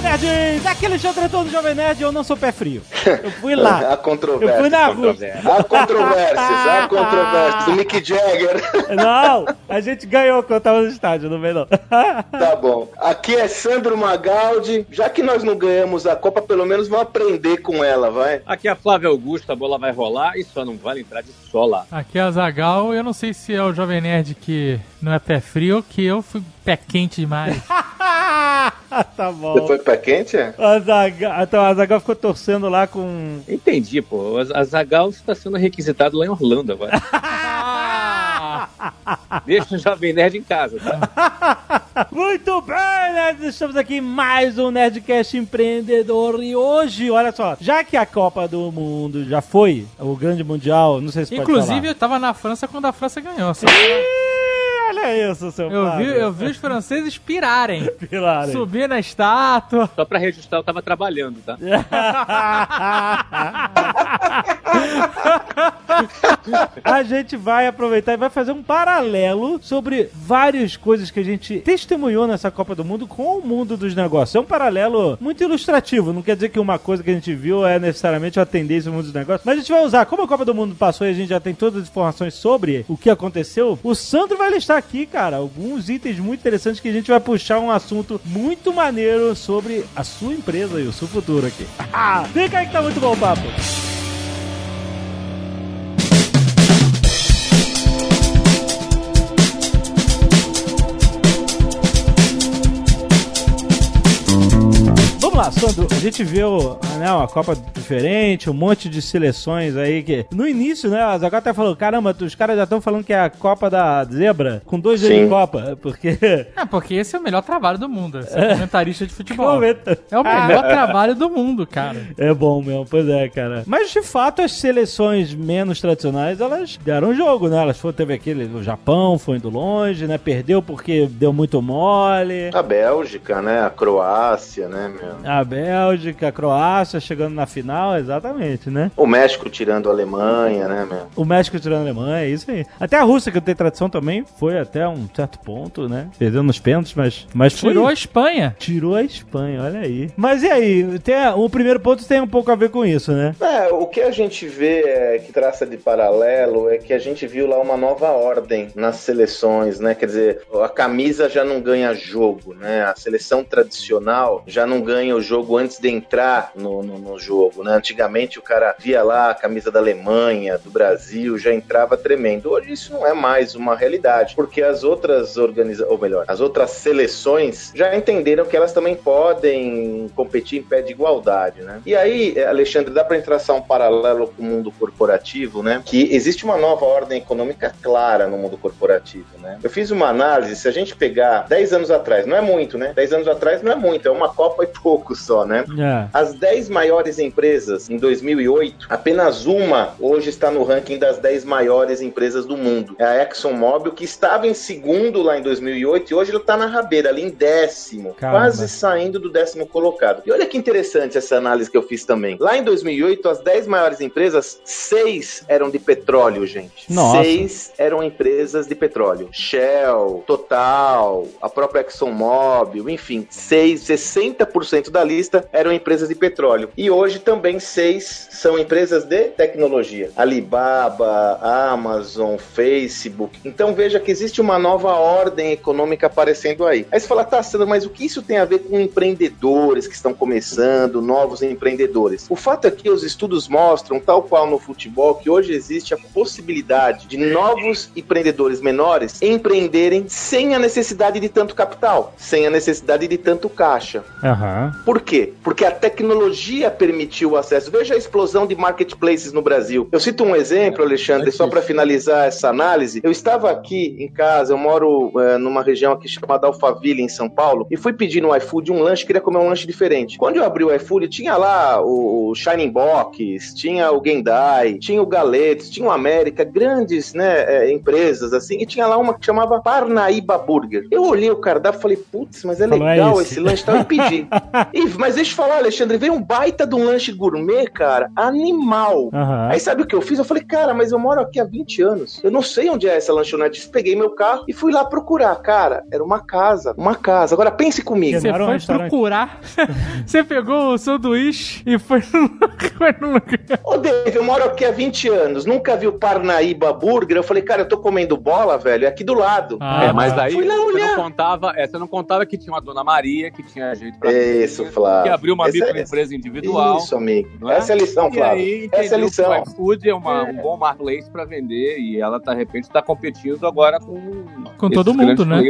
Nerds! Aqui é Alexandre todo Jovem Nerd eu não sou pé frio. Eu fui lá. Há controvérsias. Eu fui na Rússia. Há controvérsias, há controvérsias. Do Mick Jagger. Não, a gente ganhou quando tava no estádio, não vem não. Tá bom. Aqui é Sandro Magaldi. Já que nós não ganhamos a Copa, pelo menos vamos aprender com ela, vai. Aqui é a Flávia Augusto, a bola vai rolar e só não vale entrar de sola. Aqui é a Zagal, eu não sei se é o Jovem Nerd que não é pé frio ou que eu fui pé quente demais. tá bom. Você foi pé quente? é? A Zagal, então a Zagal ficou torcendo lá com. Entendi, pô. A Zagal está sendo requisitado lá em Orlando agora. Deixa o Jovem Nerd em casa, tá? Muito bem, nerds! Estamos aqui em mais um Nerdcast Empreendedor e hoje, olha só, já que a Copa do Mundo já foi, o grande mundial, não sei se pode Inclusive, falar. eu tava na França quando a França ganhou. Olha isso, seu Eu vi, Fábio. eu vi os franceses pirarem. Pilar. Subir na estátua. Só pra registrar, eu tava trabalhando, tá? a gente vai aproveitar e vai fazer um paralelo sobre várias coisas que a gente testemunhou nessa Copa do Mundo com o mundo dos negócios. É um paralelo muito ilustrativo. Não quer dizer que uma coisa que a gente viu é necessariamente uma tendência no mundo dos negócios. Mas a gente vai usar, como a Copa do Mundo passou e a gente já tem todas as informações sobre o que aconteceu, o Sandro vai listar aqui, cara, alguns itens muito interessantes que a gente vai puxar um assunto muito maneiro sobre a sua empresa e o seu futuro aqui. Fica aí que tá muito bom o papo. Lá, Sandro. A gente viu né, uma Copa diferente, um monte de seleções aí que. No início, né? A Zagal até falou: caramba, os caras já estão falando que é a Copa da Zebra, com dois Sim. de Copa. Porque. É, porque esse é o melhor trabalho do mundo. Ser comentarista de futebol. Comenta. É o melhor trabalho do mundo, cara. É bom mesmo, pois é, cara. Mas de fato, as seleções menos tradicionais, elas deram jogo, né? Elas foram, teve aquele. O Japão foi indo longe, né? Perdeu porque deu muito mole. A Bélgica, né? A Croácia, né, meu? A Bélgica, a Croácia chegando na final, exatamente, né? O México tirando a Alemanha, né, meu? O México tirando a Alemanha, é isso aí. Até a Rússia, que tem tradição também, foi até um certo ponto, né? Perdeu nos pênaltis, mas, mas foi. Tirou a Espanha. Tirou a Espanha, olha aí. Mas e aí? Tem, a- o primeiro ponto tem um pouco a ver com isso, né? É, o que a gente vê é, que traça de paralelo é que a gente viu lá uma nova ordem nas seleções, né? Quer dizer, a camisa já não ganha jogo, né? A seleção tradicional já não ganha o jogo antes de entrar no, no, no jogo, né? Antigamente o cara via lá a camisa da Alemanha, do Brasil, já entrava tremendo. Hoje isso não é mais uma realidade, porque as outras organizações, ou melhor, as outras seleções já entenderam que elas também podem competir em pé de igualdade, né? E aí, eh, Alexandre, dá para traçar um paralelo com o mundo corporativo, né? Que existe uma nova ordem econômica clara no mundo corporativo, né? Eu fiz uma análise, se a gente pegar 10 anos atrás, não é muito, né? 10 anos atrás não é muito, é uma Copa e pouco só, né? É. As 10 maiores empresas em 2008, apenas uma hoje está no ranking das 10 maiores empresas do mundo. É a ExxonMobil, que estava em segundo lá em 2008 e hoje ela está na rabeira, ali em décimo, Caramba. quase saindo do décimo colocado. E olha que interessante essa análise que eu fiz também. Lá em 2008, as 10 maiores empresas, seis eram de petróleo, gente. Nossa. Seis eram empresas de petróleo. Shell, Total, a própria ExxonMobil, enfim, seis, 60% da lista eram empresas de petróleo. E hoje também seis são empresas de tecnologia. Alibaba, Amazon, Facebook. Então veja que existe uma nova ordem econômica aparecendo aí. Aí você fala, tá, Sandro, mas o que isso tem a ver com empreendedores que estão começando, novos empreendedores? O fato é que os estudos mostram, tal qual no futebol, que hoje existe a possibilidade de novos empreendedores menores empreenderem sem a necessidade de tanto capital, sem a necessidade de tanto caixa. Aham. Por quê? Porque a tecnologia permitiu acesso. Veja a explosão de marketplaces no Brasil. Eu cito um exemplo, Alexandre, só para finalizar essa análise. Eu estava aqui em casa, eu moro é, numa região aqui chamada Alphaville, em São Paulo, e fui pedir no iFood um lanche, queria comer um lanche diferente. Quando eu abri o iFood, tinha lá o Shining Box, tinha o Gendai, tinha o Galetes, tinha o América, grandes né, é, empresas assim, e tinha lá uma que chamava Parnaíba Burger. Eu olhei o cardápio e falei, putz, mas é é legal esse. esse lanche, tá? Eu pedi. E, mas deixa eu falar, Alexandre, veio um baita de um lanche gourmet, cara, animal. Aham. Aí sabe o que eu fiz? Eu falei, cara, mas eu moro aqui há 20 anos. Eu não sei onde é essa lanchonete. Peguei meu carro e fui lá procurar. Cara, era uma casa. Uma casa. Agora pense comigo. Você um foi procurar, você pegou o sanduíche e foi no, lugar. Ô, Dave, eu moro aqui há 20 anos. Nunca vi o Parnaíba Burger. Eu falei, cara, eu tô comendo bola, velho. É aqui do lado. Ah, é, mas daí Fui lá você olhar. não contava, é, você não contava que tinha uma dona Maria, que tinha jeito pra Isso, comer, Flávio. que abriu uma é- microempresa individual. Isso, amigo. é? Essa é a lição, E Flávio. aí Essa é a lição. o iFood é uma, um bom marketplace para vender e ela, tá, de repente, está competindo agora com... Com todo mundo, né?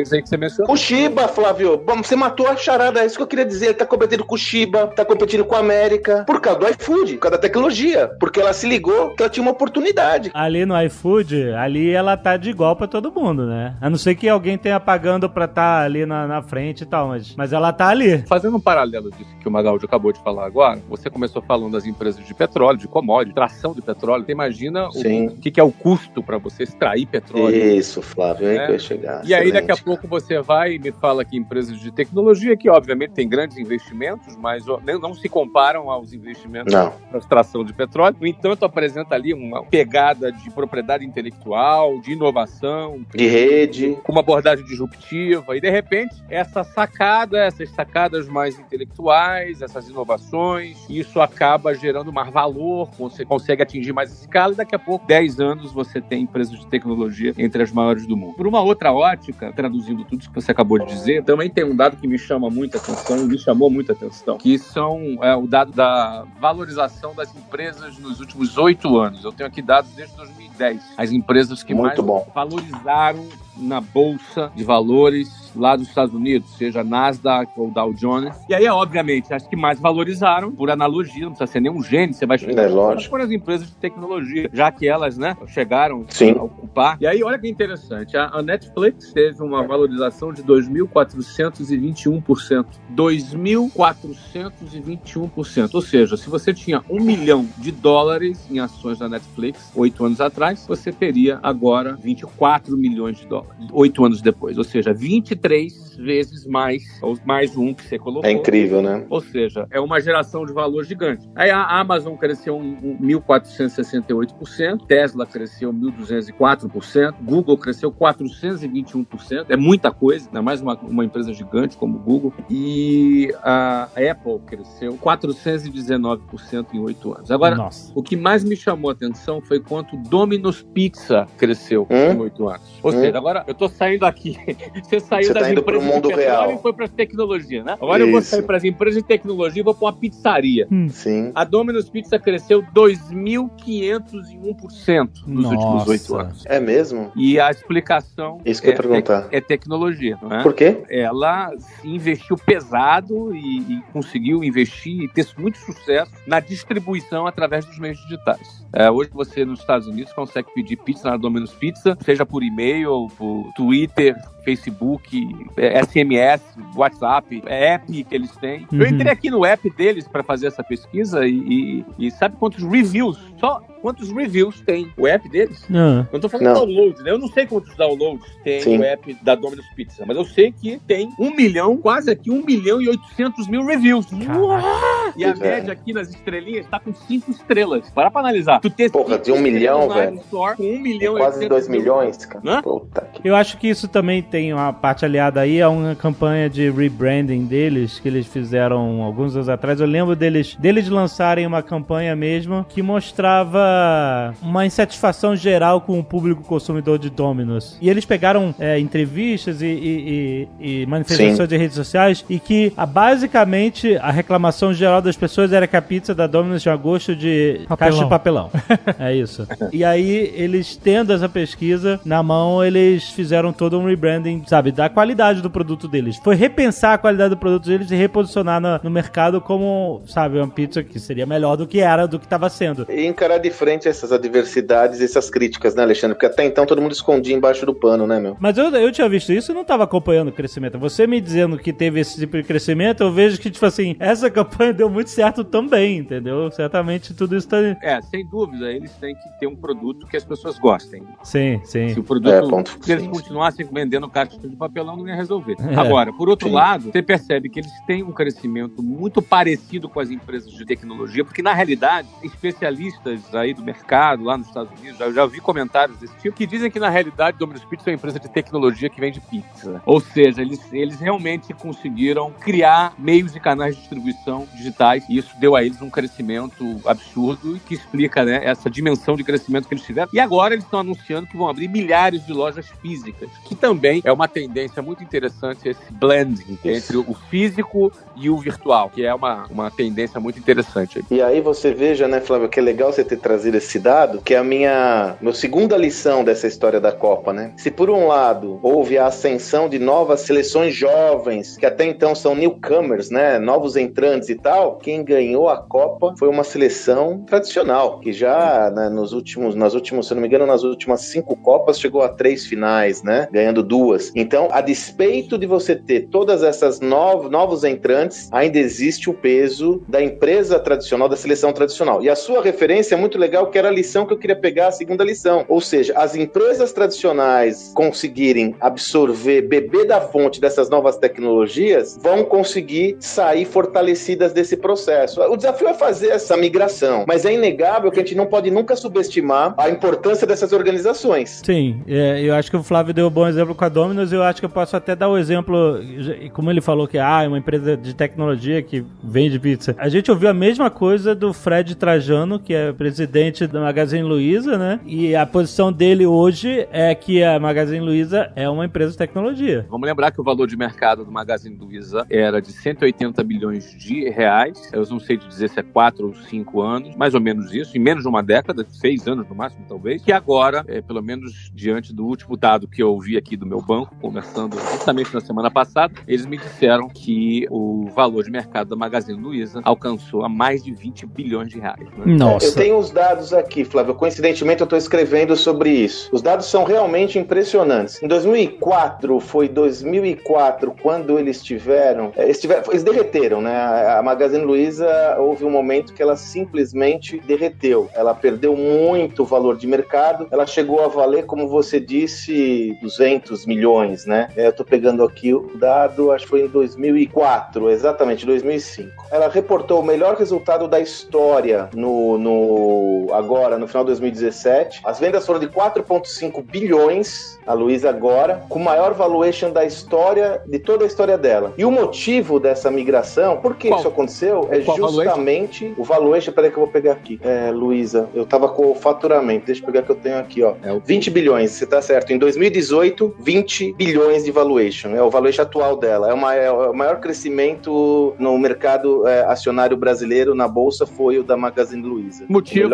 Com o Shiba, Flávio. Bom, você matou a charada. É isso que eu queria dizer. Ele tá competindo com o Shiba, tá competindo com a América. Por causa do iFood, por causa da tecnologia. Porque ela se ligou que ela tinha uma oportunidade. Ali no iFood, ali ela tá de igual pra todo mundo, né? A não ser que alguém tenha pagando pra estar ali na, na frente e tal, mas, mas ela tá ali. Fazendo um paralelo disso que o Magaldi acabou de falar agora, você começou falando das empresas de petróleo, de commodity, tração de petróleo. Você imagina o, o que, que é o custo para você extrair petróleo? Isso, Flávio. É chegar. E aí, daqui a pouco, você vai e me fala que empresas de tecnologia, que obviamente tem grandes investimentos, mas nem- não se comparam aos investimentos Não. para extração de petróleo. No entanto, apresenta ali uma pegada de propriedade intelectual, de inovação, De rede. com uma abordagem disruptiva. E, de repente, essa sacada, essas sacadas mais intelectuais, essas inovações, isso acaba gerando mais valor, você consegue atingir mais escala e daqui a pouco, 10 anos, você tem empresas de tecnologia entre as maiores do mundo. Por uma outra ótica, traduzindo tudo isso que você acabou de dizer, também tem um dado que me chama muita atenção, me chamou muita atenção, que são é, o dado da valorização das empresas nos últimos oito anos. Eu tenho aqui dados desde 2010. As empresas que Muito mais bom. valorizaram na bolsa de valores lá dos Estados Unidos, seja Nasdaq ou Dow Jones. E aí, obviamente, as que mais valorizaram, por analogia, não precisa ser nenhum gênio, você vai chegar É, lógico. foram as empresas de tecnologia, já que elas, né, chegaram Sim. a ocupar. E aí, olha que interessante, a, a Netflix teve uma valorização de 2.421%. 2.421%. Ou seja, se você tinha um milhão de dólares em ações da Netflix oito anos atrás, você teria agora 24 milhões de dólares, oito anos depois. Ou seja, 23 vezes mais, ou mais um que você colocou. É incrível, né? Ou seja, é uma geração de valor gigante. Aí a Amazon cresceu um, um 1.468%, Tesla cresceu 1.204%, Google cresceu 421%, é muita coisa, ainda mais uma, uma empresa gigante como o Google. E a Apple cresceu 419% em oito anos. Agora, Nossa. o que mais me chamou a atenção foi quanto Domino's Pizza cresceu Hum? em oito anos. Ou Hum? seja, agora eu tô saindo aqui. Você saiu Você tá das pro empresas mundo real. e foi para tecnologia, né? Agora eu vou Isso. sair para as empresas de tecnologia e vou para uma pizzaria. Sim. A Domino's Pizza cresceu 2.501% nos últimos Nossa. oito anos. É mesmo? E a explicação Isso que eu é, ia perguntar. tec- é tecnologia, não é? Por quê? ela investiu pesado e, e conseguiu investir e ter muito sucesso na distribuição através dos meios digitais. É, hoje você nos Estados Unidos consegue pedir pizza na Domino's Pizza, seja por e-mail, ou por Twitter, Facebook, é, SMS, WhatsApp, é app que eles têm. Eu Uhum. entrei aqui no app deles para fazer essa pesquisa e, e- e sabe quantos reviews? Só quantos reviews tem o app deles? Ah, Eu não tô falando Não. downloads, né? Eu não sei quantos downloads tem Sim. o app da Domino's Pizza, mas eu sei que tem um milhão, quase aqui, um milhão e oitocentos mil reviews. E a é. média aqui nas estrelinhas tá com cinco estrelas. Para pra analisar. Tu ter Porra, de um milhão, velho. Com um milhão Quase 800 2 mil. milhões, cara. Hã? Puta que. Eu acho que isso também tem uma parte aliada aí a uma campanha de rebranding deles que eles fizeram alguns anos atrás. Eu lembro deles deles lançarem uma campanha mesmo que mostrava uma insatisfação geral com o público consumidor de Domino's. E eles pegaram é, entrevistas e, e- e- e manifestações de redes sociais e que a- basicamente a reclamação geral das pessoas era que a pizza da Domino's tinha gosto de Papelão. caixa de papelão. é isso. E aí, eles tendo essa pesquisa na mão, eles fizeram todo um rebranding, sabe, da qualidade do produto deles. Foi repensar a qualidade do produto deles e reposicionar no, no mercado como, sabe, uma pizza que seria melhor do que era, do que estava sendo. E encarar de frente essas adversidades, essas críticas, né, Alexandre? Porque até então todo mundo escondia embaixo do pano, né, meu? Mas eu, eu tinha visto isso e não estava acompanhando o crescimento. Você me dizendo que teve esse tipo de crescimento, eu vejo que, tipo assim, essa campanha deu muito certo também, entendeu? Certamente tudo isso tá. É, sem dúvida, eles têm que ter um produto que as pessoas gostem. Sim, sim. Se o produto, É, ponto. se eles continuassem vendendo cartucho de papelão, não ia resolver. É. Agora, por outro Sim. lado, você percebe que eles têm um crescimento muito parecido com as empresas de tecnologia, porque na realidade, especialistas aí do mercado, lá nos Estados Unidos, já, já ouvi comentários desse tipo, que dizem que na realidade Domino's Pizza é uma empresa de tecnologia que vende pizza. Ou seja, eles, eles realmente conseguiram criar meios e canais de distribuição digitais, e isso deu a eles um crescimento absurdo e que explica né, essa dimensão de crescimento que eles tiveram. E agora eles estão anunciando que vão abrir milhares de lojas físicas, que também é uma tendência muito interessante esse blending entre o físico e o virtual, que é uma, uma tendência muito interessante. E aí você veja, né, Flávio, que é legal você ter trazido esse dado, que é a minha, minha segunda lição dessa história da Copa, né? Se por um lado houve a ascensão de novas seleções jovens, que até então são newcomers, né, novos entrantes e tal, quem ganhou a Copa foi uma seleção tradicional, que já né, nos últimos, nas últimas, se não me engano, nas últimas cinco Copas chegou a três finais, né, ganhando duas. Então, a despeito de você ter todas essas novos, novos entrantes, ainda existe o peso da empresa tradicional, da seleção tradicional. E a sua referência é muito legal, que era a lição que eu queria pegar, a segunda lição. Ou seja, as empresas tradicionais conseguirem absorver, beber da fonte dessas novas tecnologias, vão conseguir sair fortalecidas desse processo. O desafio é fazer essa migração, mas é inegável que a gente não pode nunca subestimar a importância dessas organizações. Sim, é, eu acho que o Flávio deu um bom exemplo com a Domino's. Eu acho que eu posso até dar o exemplo, e como ele falou que ah, é uma empresa de tecnologia que vende pizza. A gente ouviu a mesma coisa do Fred Trajano, que é presidente da Magazine Luiza, né? E a posição dele hoje é que a Magazine Luiza é uma empresa de tecnologia. Vamos lembrar que o valor de mercado do Magazine Luiza era de 180 bilhões de reais. Eu não sei de dizer se é 4 ou 5 anos, mais ou menos isso, em menos de uma década, 6 anos no máximo, talvez. Que agora, é, pelo menos diante do último dado que eu ouvi aqui do meu banco, conversando justamente na semana passada, eles me disseram que o valor de mercado da Magazine Luiza alcançou a mais de 20 bilhões de reais. né? Eu tenho os dados aqui, Flávio. Coincidentemente, eu estou escrevendo sobre isso. Os dados são realmente impressionantes. Em 2004, foi 2004 quando eles tiveram. eh, Eles, tiveram, eles derreteram, né? A a Magazine Luiza houve um momento que ela simplesmente derreteu. Ela perdeu muito valor de mercado. Ela chegou a valer, como você disse, 200 milhões, né? Eh, Eu estou pegando aqui o dado, acho que foi em 2004, exatamente, 2005. Ela reportou o melhor resultado da história no, no agora, no final de 2017. As vendas foram de 4,5 bilhões, a Luiza agora, com o maior valuation da história, de toda a história dela. E o motivo dessa migração, por que Qual? isso aconteceu, é Qual justamente o valuation. Peraí que eu vou pegar aqui. É, Luiza, eu tava com o faturamento, deixa eu pegar que eu tenho aqui, ó. É o 20 bilhões, você tá certo. Em 2018, 20 bilhões de valuation. É o valuation atual dela. É, uma- é o maior crescimento no mercado é, acionário brasileiro, na bolsa, foi o da Magazine Luiza. Motivo,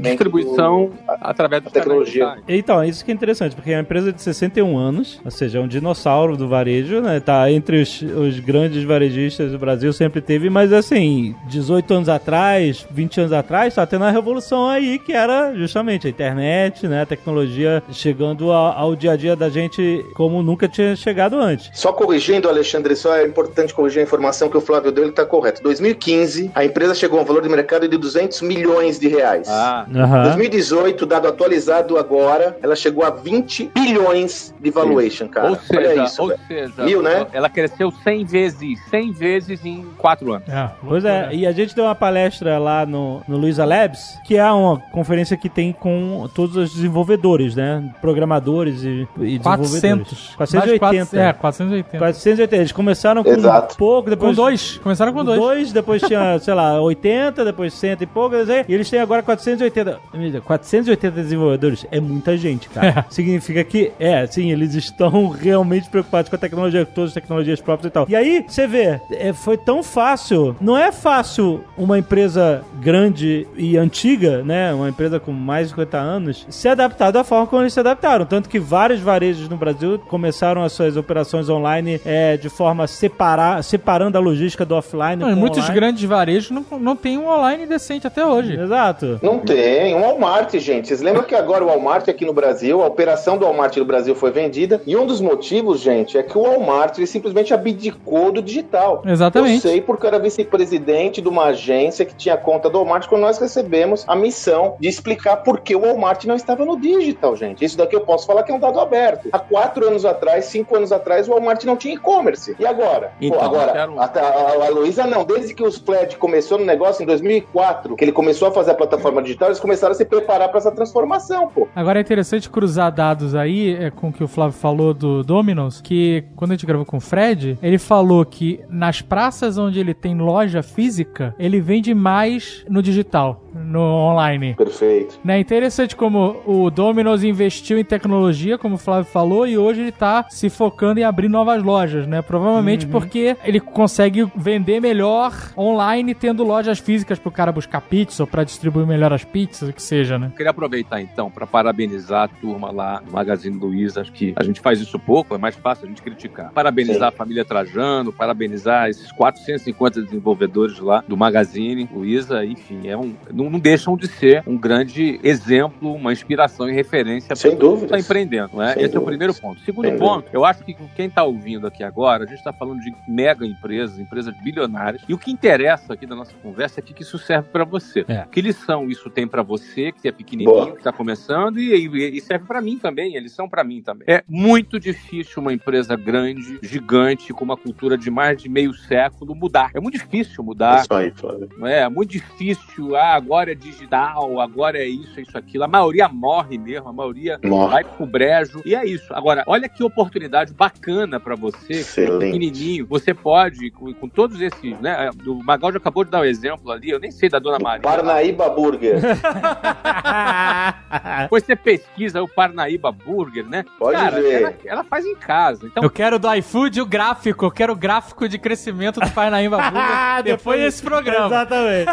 distribuição do- através da tecnologia. Então, isso que é interessante, porque é uma empresa de 61 anos, ou seja, é um dinossauro do varejo, né? Tá entre os, os grandes varejistas do Brasil, sempre teve, mas assim, 18 anos atrás, 20 anos atrás, tá tendo uma revolução aí que era justamente a internet, né? A tecnologia chegando a- ao dia a dia da gente como nunca tinha chegado antes. Só corrigindo, Alexandre, só é importante corrigir a informação que o Flávio deu, ele tá correto. 2015, a empresa chegou a um valor de mercado de 200 milhões de reais. Ah, Aham. 2018, dado atualizado agora, ela chegou a 20 bilhões de valuation, cara. ou Olha seja, isso. ou velho. seja, Viu, né? ela cresceu 100 vezes, 100 vezes em 4 anos. É, Pois é, e a gente deu uma palestra lá no, no Luiza Labs, que é uma conferência que tem com todos os desenvolvedores, né? Programadores e, e 400. desenvolvedores. Mais de 480. quatro- É, 480. 480. Eles começaram com Exato. pouco, depois... Com dois. Começaram com dois. Dois, depois tinha, sei lá, 80, depois 100 e pouco, e eles têm agora 480. Mídia, 480 desenvolvedores é muita gente, cara. Significa que, é, sim, eles estão realmente preocupados com a tecnologia, com todas as tecnologias próprias e tal. E aí, você vê, é, foi tão fácil. Não é fácil uma empresa grande e antiga, né? Uma empresa com mais de 50 anos, se adaptar da forma como eles se adaptaram. Tanto que vários varejos no Brasil começaram as suas operações online é, de forma separar, separando a logística do offline. Não, com muitos online. grandes varejos não, não tem um online decente até hoje. Exato. Não tem. Um Walmart, gente. Vocês lembram que agora o Walmart aqui no Brasil, a operação do Walmart no Brasil foi vendida. E um dos motivos, gente, é que o Walmart ele simplesmente abdicou do digital. Exatamente. Eu sei porque eu era vice-presidente de uma agência que tinha conta do Walmart quando nós recebemos a missão de explicar por que o Walmart não estava no digital, gente. Isso daqui eu posso falar que é um dado aberto. Há quatro anos atrás, cinco anos atrás, o Walmart não tinha e-commerce. E agora? Então, Pô, agora, a, a, a Luísa não. Desde que os Pledge começou no negócio em 2004, que ele começou a fazer a plataforma digital, eles começaram a se preparar para essa transformação, pô. Agora é interessante cruzar dados aí é, com o que o Flávio falou do Domino's, que quando a gente gravou com o Fred, ele falou que nas praças onde ele tem loja física, ele vende mais no digital, no online. Perfeito. Né, interessante como o Domino's investiu em tecnologia, como o Flávio falou, e hoje ele tá se focando em abrir novas lojas, né? Provavelmente porque ele consegue vender melhor online tendo lojas físicas pro cara buscar pizza ou pra distribuir melhor as pizzas, o que seja, né? Queria aproveitar então para parabenizar a turma lá do Magazine Luiza. Acho que a gente faz isso pouco, é mais fácil a gente criticar. Parabenizar a família Trajano, parabenizar esses 450 desenvolvedores lá do Magazine Luiza. Enfim, é um, não, não deixam de ser um grande exemplo, uma inspiração e referência Sem para quem dúvidas. está empreendendo. Né? Sem Esse é o dúvidas. primeiro ponto. Segundo Sem ponto, eu acho que quem está ouvindo aqui agora, a gente está falando de mega empresas, empresas bilionárias. E o que interessa aqui da nossa conversa é que que isso serve para você. É. Que lição isso tem para você, que é pequenininho, Boa. que está começando, e, e- e serve para mim também, eles são para mim também. É muito difícil uma empresa grande, gigante, com uma cultura de mais de meio século mudar. É muito difícil mudar. Isso aí, Flávio. É? É muito difícil, ah, agora é digital, agora é isso, é isso, aquilo. A maioria morre mesmo, a maioria Morre. vai pro brejo. E é isso. Agora, olha que oportunidade bacana pra você, é Excelente. pequenininho. Você pode, com, com todos esses, né? O Magal já acabou de dar o exemplo ali, eu nem sei da Dona Maria. Parnaíba Burger. Depois você pesquisa o Parnaíba Burger, né? Pode Cara, ver. Ela, ela faz em casa. Então, Eu quero do iFood o gráfico, eu quero o gráfico de crescimento do Parnaíba Burger depois desse programa. Exatamente.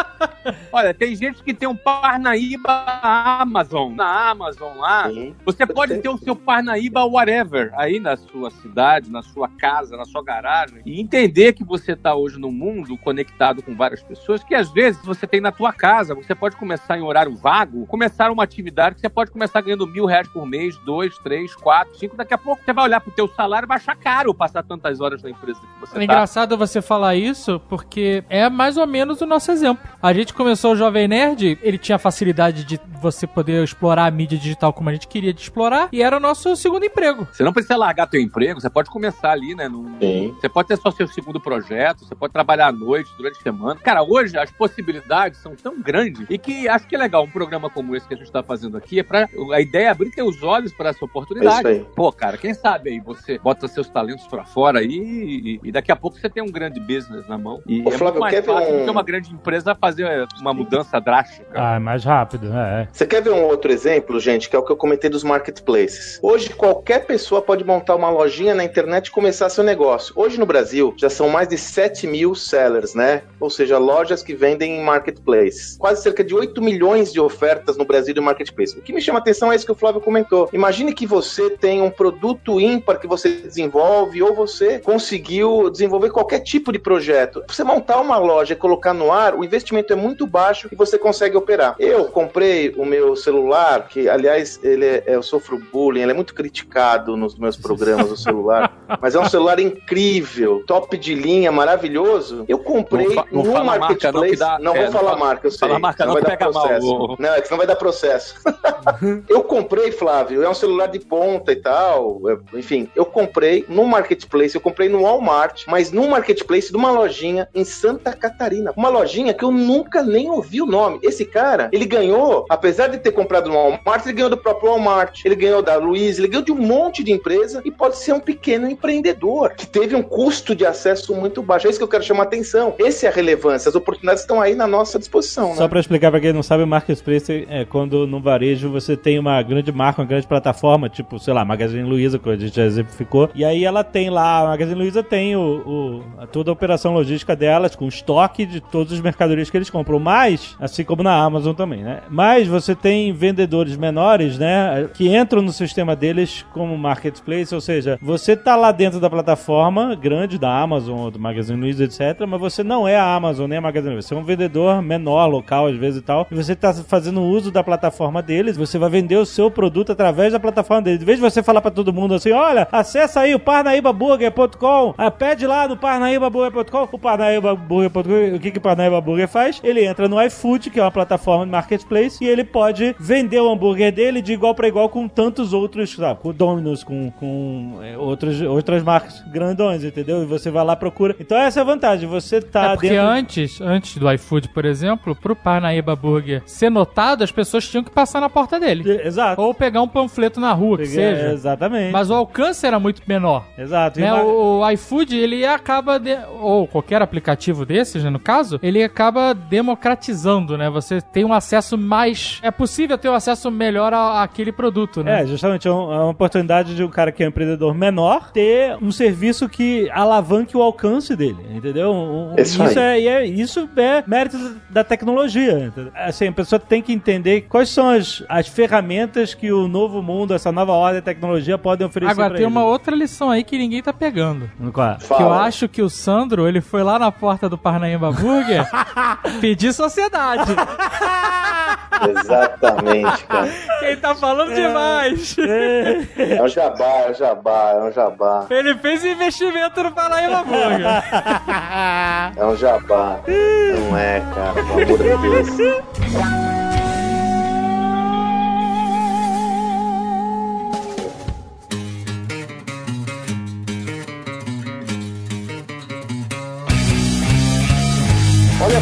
olha, tem gente que tem um Parnaíba Amazon. Na Amazon lá, Sim. Você pode ter o seu Parnaíba whatever aí na sua cidade, na sua casa, na sua garagem e entender que você está hoje num mundo conectado com várias pessoas que às vezes você tem na tua casa. Você pode começar em horário vago, começar uma atividade que você pode começar ganhando mil reais por mês, dois, três, quatro, cinco. Daqui a pouco você vai olhar pro teu salário e vai achar caro passar tantas horas na empresa que você É tá. engraçado você falar isso, porque é mais ou menos o nosso exemplo. A gente começou o Jovem Nerd, ele tinha a facilidade de você poder explorar a mídia digital como a gente queria de explorar, e era o nosso segundo emprego. Você não precisa largar teu emprego, você pode começar ali, né? num- Sim. Você pode ter só seu segundo projeto, você pode trabalhar à noite, durante a semana. Cara, hoje as possibilidades são tão grandes e que acho que é legal um programa como esse que a gente tá fazendo aqui. É pra, a ideia é abrir teus olhos para essa É isso oportunidade. aí. Pô, cara, quem sabe aí você bota seus talentos pra fora aí e, e daqui a pouco você tem um grande business na mão. E Ô, é Flávio, muito mais fácil um- que uma grande empresa fazer é, uma mudança drástica. Ah, é mais rápido, é. Você quer ver um outro exemplo, gente, que é o que eu comentei dos marketplaces? Hoje, qualquer pessoa pode montar uma lojinha na internet e começar seu negócio. Hoje no Brasil, já são mais de 7 mil sellers, né? Ou seja, lojas que vendem em marketplace. Quase cerca de 8 milhões de ofertas no Brasil de marketplace. O que me chama a atenção é isso que o Flávio comentou. Imagine que você tem um produto ímpar que você desenvolve ou você conseguiu desenvolver qualquer tipo de projeto. Pra você montar uma loja e colocar no ar, o investimento é muito baixo e você consegue operar. Eu comprei o meu celular, que aliás, ele é, eu sofro bullying, ele é muito criticado nos meus programas, o celular, mas é um celular incrível, top de linha, maravilhoso. Eu comprei Não não no a marca, não, marketplace. dá- não é, vou falar fala- marca, eu sei. fala marca, não, vai dar mal. processo. Não, é que não vai dar processo. eu comprei, Flávio, é um celular de ponta e tal. é, Enfim, eu comprei no marketplace, eu comprei no Walmart, mas num marketplace de uma lojinha em Santa Catarina. Uma lojinha que eu nunca nem nem ouvi o nome. Esse cara, ele ganhou, apesar de ter comprado no Walmart, ele ganhou do próprio Walmart, ele ganhou da Luiz, ele ganhou de um monte de empresa e pode ser um pequeno empreendedor que teve um custo de acesso muito baixo. É isso que eu quero chamar a atenção. Essa é a relevância. As oportunidades estão aí na nossa disposição. Só Né? pra explicar pra quem não sabe, Marketplace é quando no varejo você tem uma grande marca, uma grande plataforma, tipo, sei lá, Magazine Luiza, que a gente já exemplificou, e aí ela tem lá, a Magazine Luiza tem o, o- toda a operação logística delas, com estoque de todos os mercadorias que eles compram, mas, assim como na Amazon também, né? Mas você tem vendedores menores, né, que entram no sistema deles como Marketplace, ou seja, você tá lá dentro da plataforma grande da Amazon do Magazine Luiza, etc, mas você não é a Amazon nem a Magazine Luiza, você é um vendedor menor, local às vezes e tal, e você tá fazendo uso da plataforma deles, você vai vender o seu produto através da plataforma deles. Em vez de você falar pra todo mundo assim, olha, acessa aí o parnaíbaburger.com, ah, pede lá no parnaíbaburger.com, o parnaíbaburger.com, o que que o Parnaíba Burger faz? Ele entra no iFood, que é uma plataforma de marketplace, e ele pode vender o hambúrguer dele de igual pra igual com tantos outros, sabe, com Domino's, com, com é, outros, outras marcas grandões, entendeu? E você vai lá e procura. Então essa é a vantagem, você tá é porque dentro... antes, antes do iFood, por exemplo, pro Parnaíba Burger ser notado, as pessoas tinham que passar na porta dele. Exato. Ou pegar um panfleto na rua, que seja. Exatamente. Mas o alcance era muito menor. Exato. Né, o, o iFood, ele acaba, de- ou qualquer aplicativo desses, né, no caso, ele acaba democratizando, né? Você tem um acesso mais... É possível ter um acesso melhor a- àquele produto, né? É, justamente é um- é uma oportunidade de um cara que é um empreendedor menor ter um serviço que alavanque o alcance dele, entendeu? Um- Isso aí. é, é- isso é mérito da tecnologia. entendeu? Assim, a pessoa tem que entender quais são as, as ferramentas que o novo mundo, essa nova ordem de tecnologia podem oferecer Agora, pra tem ele. uma outra lição aí que ninguém tá pegando. Qual? Que eu acho que o Sandro, ele foi lá na porta do Parnaíba Burger pedir sociedade. Exatamente, cara. Quem tá falando demais. É um jabá, é um jabá, é um jabá. Ele fez investimento no Parnaíba Burger. É um jabá. Não é, cara, pelo amor de Deus.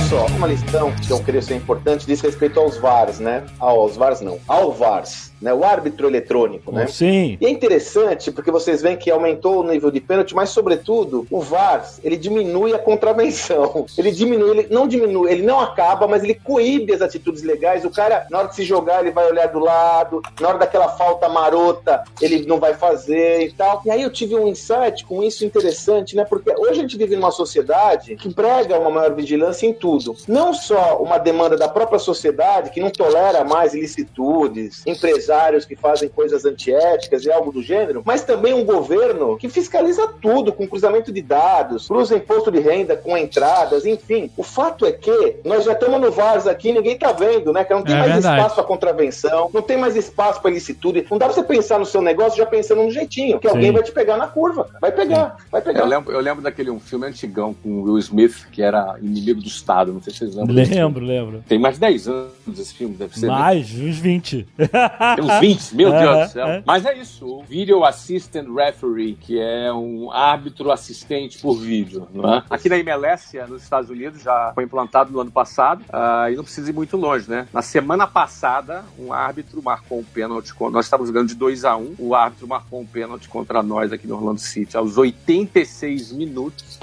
só, uma lição que eu queria ser importante diz respeito aos VARs, né? Aos VARs não, ao VARs, né? O árbitro eletrônico, né? Sim. E é interessante porque vocês veem que aumentou o nível de pênalti, mas sobretudo o VAR ele diminui a contravenção. Ele diminui, ele não diminui, ele não acaba, mas ele coíbe as atitudes legais. O cara, na hora de se jogar, ele vai olhar do lado, na hora daquela falta marota, ele não vai fazer e tal. E aí eu tive um insight com isso interessante, né? Porque hoje a gente vive numa sociedade que prega uma maior vigilância em tudo. Não só uma demanda da própria sociedade que não tolera mais ilicitudes, empresários que fazem coisas antiéticas e algo do gênero, mas também um governo que fiscaliza tudo com cruzamento de dados, cruza imposto de renda com entradas, enfim. O fato é que nós já estamos no VARS aqui, ninguém tá vendo, né? Que não tem É mais verdade. espaço para contravenção, não tem mais espaço para ilicitude. Não dá pra você pensar no seu negócio já pensando no jeitinho, que alguém Sim. vai te pegar na curva. Vai pegar, vai pegar. Eu lembro, eu lembro daquele um filme antigão com o Will Smith, que era inimigo do Estado. Não sei se vocês lembram. Lembro, lembro. Tem mais de 10 anos esse filme, deve ser. né? Mais, uns 20. Tem uns 20, meu Deus do céu. é. Mas é isso, o Video Assistant Referee, que é um árbitro assistente por vídeo. Não é? Aqui na MLS, nos Estados Unidos, já foi implantado no ano passado, ah, e não precisa ir muito longe, né? Na semana passada, um árbitro marcou um pênalti, nós estávamos ganhando de 2 a 1 o árbitro marcou um pênalti contra nós aqui no Orlando City aos 86 minutos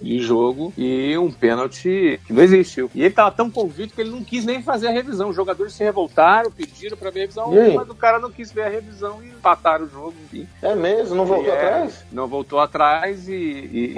de jogo e um pênalti que não existiu. E ele estava tão convicto que ele não quis nem fazer a revisão. Os jogadores se revoltaram, pediram para ver a revisão, E mas o cara não quis ver a revisão e empataram o jogo. Enfim. É mesmo? Não voltou E é, atrás? Não voltou atrás e, e-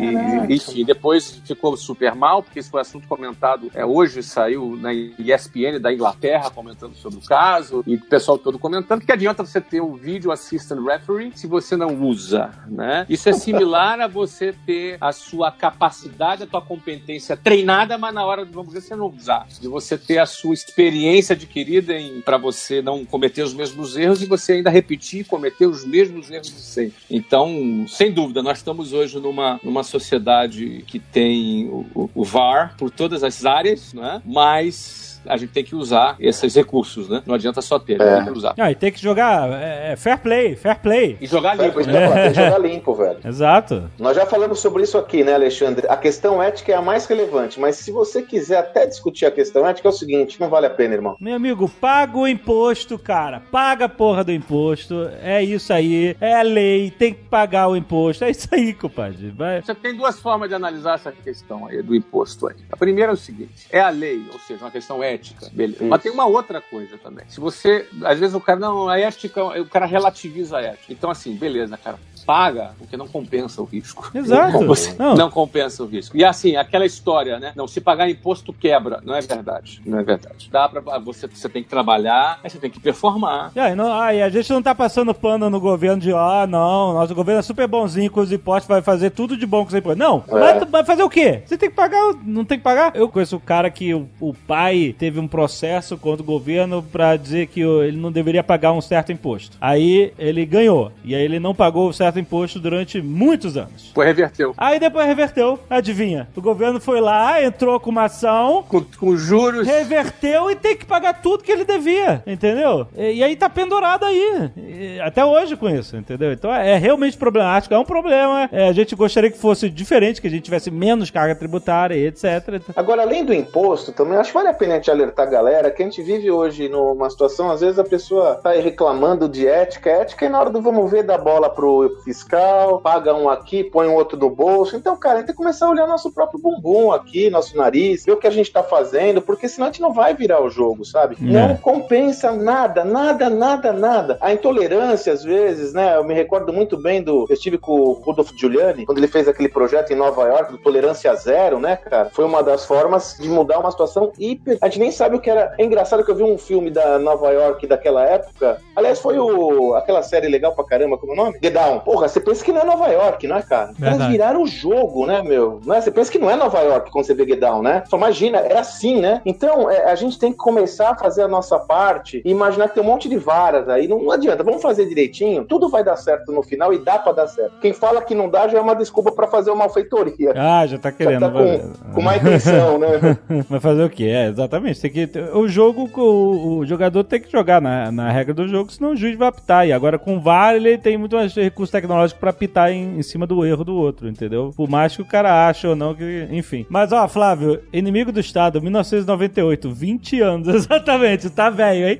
e- enfim, depois ficou super mal, porque isso foi assunto comentado. É, hoje saiu na ESPN da Inglaterra comentando sobre o caso, e o pessoal todo comentando que adianta você ter o Video Assistant Referee se você não usa, né? Isso é similar a você ter a sua capacidade, a tua competência treinada, mas na hora, vamos dizer, você não usar. De você ter a sua experiência adquirida para você não cometer os mesmos erros e você ainda repetir e cometer os mesmos erros de sempre. Então, sem dúvida, nós estamos hoje numa, numa sociedade que tem o, o- o VAR por todas as áreas, né? mas a gente tem que usar esses recursos, né? Não adianta só ter, É. tem que usar. Ah, e tem que jogar é, é, fair play, fair play. E jogar É, limpo. pois é, tem que jogar limpo, velho. Exato. Nós já falamos sobre isso aqui, né, Alexandre? A questão ética é a mais relevante, mas se você quiser até discutir a questão ética, é o seguinte: não vale a pena, irmão. Meu amigo, paga o imposto, cara. Paga a porra do imposto. É isso aí. É a lei. Tem que pagar o imposto. É isso aí, compadre. Vai. Você tem duas formas de analisar essa questão aí do imposto aí. A primeira é o seguinte: é a lei, ou seja, uma questão ética, beleza. Isso. Mas tem uma outra coisa também. Se você, às vezes o cara não, a ética, o cara relativiza a ética. Então assim, beleza, cara, paga porque não compensa o risco. Exato. Não, Não. não compensa o risco. E assim, aquela história, né? Não, se pagar imposto quebra, não é verdade. Não é verdade. Dá para você, você tem que trabalhar, aí você tem que performar. E aí, não, aí, a gente não tá passando pano no governo de, ah, não, nosso governo é super bonzinho com os impostos, vai fazer tudo de bom com os impostos. Não, É. vai, vai fazer o quê? Você tem que pagar, não tem que pagar? Eu conheço o cara que o, o pai teve um processo contra o governo pra dizer que ele não deveria pagar um certo imposto. Aí ele ganhou, e aí ele não pagou o certo imposto durante muitos anos. Pô, reverteu. Aí depois reverteu, adivinha? O governo foi lá, entrou com uma ação, Com, com juros. reverteu e tem que pagar tudo que ele devia, entendeu? E, e aí tá pendurado aí, E até hoje com isso, entendeu? Então é, é realmente problemático, é um problema. É, a gente gostaria que fosse diferente, que a gente tivesse menos carga tributária e etc. Agora, além do imposto, também acho que vale a pena a gente alertar a galera que a gente vive hoje numa situação, às vezes a pessoa tá aí reclamando de ética, ética, e na hora do vamos ver, dá bola pro fiscal, paga um aqui, põe um outro no bolso. Então, cara, a gente tem que começar a olhar nosso próprio bumbum aqui, nosso nariz, ver o que a gente tá fazendo, porque senão a gente não vai virar o jogo, sabe? É. Não compensa nada, nada, nada, nada. A intolerância, às vezes, né? Eu me recordo muito bem do. Eu estive com o Rudolf Giuliani, quando ele fez aquele projeto em Nova York, do Tolerância Zero, né, cara? Foi uma das formas de mudar uma situação hiper. A gente nem sabe o que era. É engraçado que eu vi um filme da Nova York daquela época. Aliás, foi o aquela série legal pra caramba, como é o nome? The Down. Porra, você pensa que não é Nova York, não é, cara? Verdade. viraram o jogo, né, meu? Não é? Você pensa que não é Nova York quando você vê Get Down, né? Só imagina, é assim, né? Então, é, a gente tem que começar a fazer a nossa parte e imaginar que tem um monte de varas aí. Não, não adianta, vamos fazer direitinho, tudo vai dar certo no final e dá pra dar certo. Quem fala que não dá já é uma desculpa pra fazer uma malfeitoria. Ah, já tá Já querendo. tá vai- com, com má intenção, né? Vai fazer o quê? É, exatamente. Tem que, o jogo, o, o jogador tem que jogar na, na regra do jogo, senão o juiz vai apitar. E agora com o VAR ele tem muito mais recurso tecnológico pra apitar em, em cima do erro do outro, entendeu? Por mais que o cara ache ou não, que, enfim. Mas ó, Flávio, Inimigo do Estado, 1998, 20 anos, exatamente, tá velho, hein?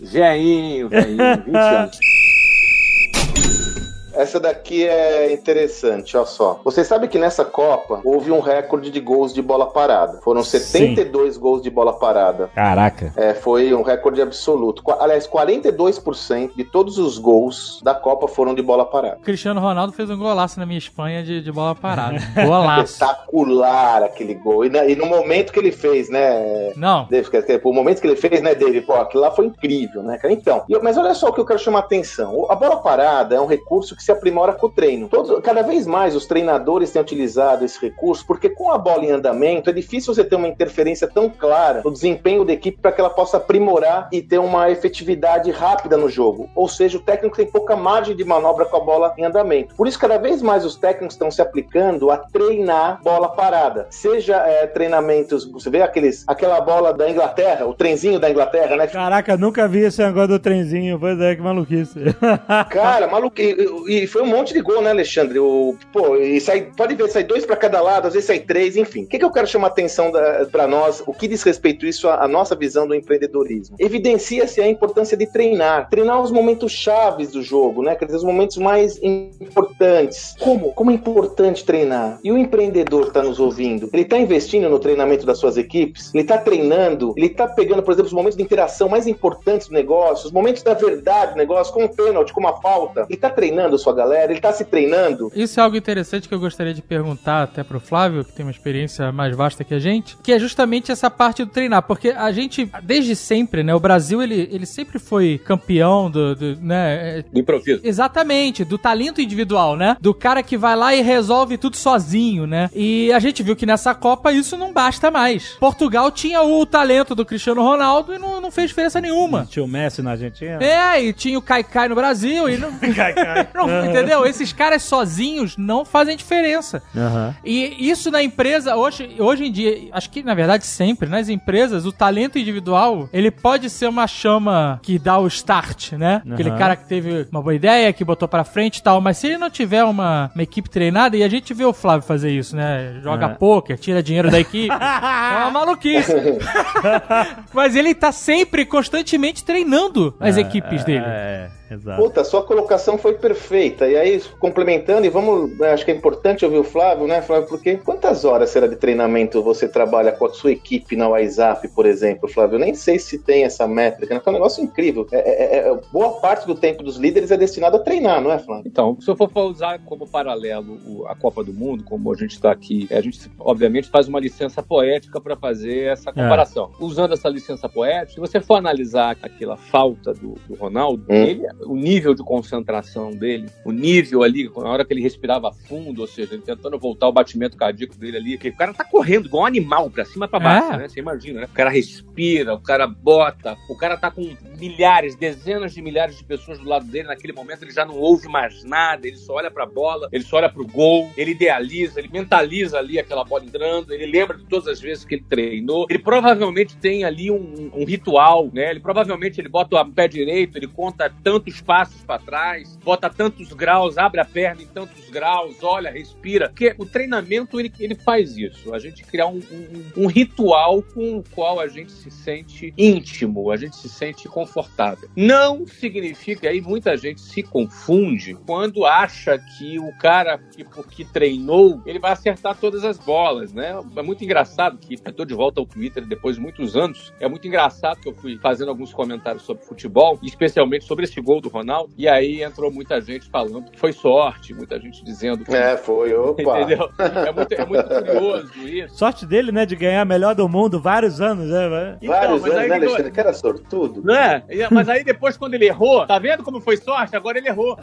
Veinho, veinho, 20 anos. Essa daqui é interessante, olha só. Você sabe que nessa Copa houve um recorde de gols de bola parada. Foram 72 gols de bola parada. Caraca. É, foi um recorde absoluto. Aliás, 42% de todos os gols da Copa foram de bola parada. O Cristiano Ronaldo fez um golaço na minha Espanha de, de bola parada. Golaço. Espetacular aquele gol. E, na- e no momento que ele fez, né? Não, Dave, quer dizer, o momento que ele fez, né, Dave? Pô, aquilo lá foi incrível, né, cara? Então, eu- mas olha só o que eu quero chamar a atenção. A bola parada é um recurso que se aprimora com o treino. Todos, cada vez mais os treinadores têm utilizado esse recurso, porque com a bola em andamento é difícil você ter uma interferência tão clara no desempenho da equipe para que ela possa aprimorar e ter uma efetividade rápida no jogo. Ou seja, o técnico tem pouca margem de manobra com a bola em andamento. Por isso, cada vez mais os técnicos estão se aplicando a treinar bola parada. Seja é, treinamentos, você vê aqueles, aquela bola da Inglaterra, o trenzinho da Inglaterra, né? Caraca, nunca vi esse negócio do trenzinho. Pois é, que maluquice. Cara, maluco. E, foi um monte de gol, né, Alexandre? O, pô, e sai, pode ver, sai dois pra cada lado, às vezes sai três, enfim. O que, que eu quero chamar a atenção da, pra nós? O que diz respeito isso à, nossa visão do empreendedorismo? Evidencia-se a importância de treinar. Treinar os momentos chaves do jogo, né? Quer dizer, os momentos mais importantes. Como? Como é importante treinar? E o empreendedor que tá nos ouvindo, ele tá investindo no treinamento das suas equipes? Ele tá treinando? Ele tá pegando, por exemplo, os momentos de interação mais importantes do negócio, os momentos da verdade do negócio, como um pênalti, como uma falta. Ele tá treinando sua galera? Ele tá se treinando? Isso é algo interessante que eu gostaria de perguntar até pro Flávio, que tem uma experiência mais vasta que a gente, que é justamente essa parte do treinar, porque a gente, desde sempre, né, o Brasil, ele, ele sempre foi campeão do, do, né, é, Do improviso. Exatamente, do talento individual, né? Do cara que vai lá e resolve tudo sozinho, né? E a gente viu que nessa Copa isso não basta mais. Portugal tinha o talento do Cristiano Ronaldo e não, não fez diferença nenhuma. Tinha o Messi na Argentina. É, e tinha o Kaikai no Brasil e não, não entendeu? Esses caras sozinhos não fazem diferença. Aham. E isso na empresa, hoje, hoje em dia, acho que na verdade sempre, nas empresas, o talento individual, ele pode ser uma chama que dá o start, né? Aquele Aham. cara que teve uma boa ideia, que botou pra frente e tal, mas se ele não tiver uma, uma equipe treinada, e a gente vê o Flávio fazer isso, né? Joga É. pôquer, tira dinheiro da equipe. é uma maluquice. mas ele tá sempre, constantemente treinando as equipes dele. É, exato. Puta, sua colocação foi perfeita. E aí, complementando, e vamos, né, acho que é importante ouvir o Flávio, né, Flávio? Porque quantas horas será de treinamento você trabalha com a sua equipe na WhatsApp, por exemplo, Flávio? Eu nem sei se tem essa métrica, né? que é um negócio incrível. É, é- é- boa parte do tempo dos líderes é destinado a treinar, não é, Flávio? Então, se eu for usar como paralelo a Copa do Mundo, como a gente está aqui, a gente obviamente faz uma licença poética para fazer essa comparação. Usando essa licença poética, se você for analisar aquela falta do, do Ronaldo, Hum. ele, o nível de concentração dele, o nível ali, na hora que ele respirava fundo, ou seja, ele tentando voltar o batimento cardíaco dele ali, que o cara tá correndo igual um animal, pra cima e pra baixo, É. né? Você imagina, né? O cara respira, o cara bota, o cara tá com milhares, dezenas de milhares de pessoas do lado dele, naquele momento ele já não ouve mais nada, ele só olha pra bola, ele só olha pro gol, ele idealiza, ele mentaliza ali aquela bola entrando, ele lembra de todas as vezes que ele treinou, ele provavelmente tem ali um, um ritual, né? Ele provavelmente ele bota o pé direito, ele conta tantos passos pra trás, bota tantos graus, abre a perna em tantos graus, olha, respira. Porque o treinamento ele, ele faz isso, a gente criar um, um- um ritual com o qual a gente se sente íntimo, a gente se sente confortável. Não significa, aí muita gente se confunde quando acha que o cara que porque treinou, ele vai acertar todas as bolas, né? É muito engraçado que eu tô de volta ao Twitter depois de muitos anos. É muito engraçado que eu fui fazendo alguns comentários sobre futebol, especialmente sobre esse gol do Ronaldo, e aí entrou muita gente falando que foi sorte, muita gente dizendo que É, foi, opa. Entendeu? É muito, é muito curioso isso. Sorte dele, né, de ganhar melhor do mundo vários anos, né? Vários Então, mas anos, aí né, Alexandre? Que era sortudo. Não é? E- Mas aí depois, quando ele errou, tá vendo como foi sorte? Agora ele errou.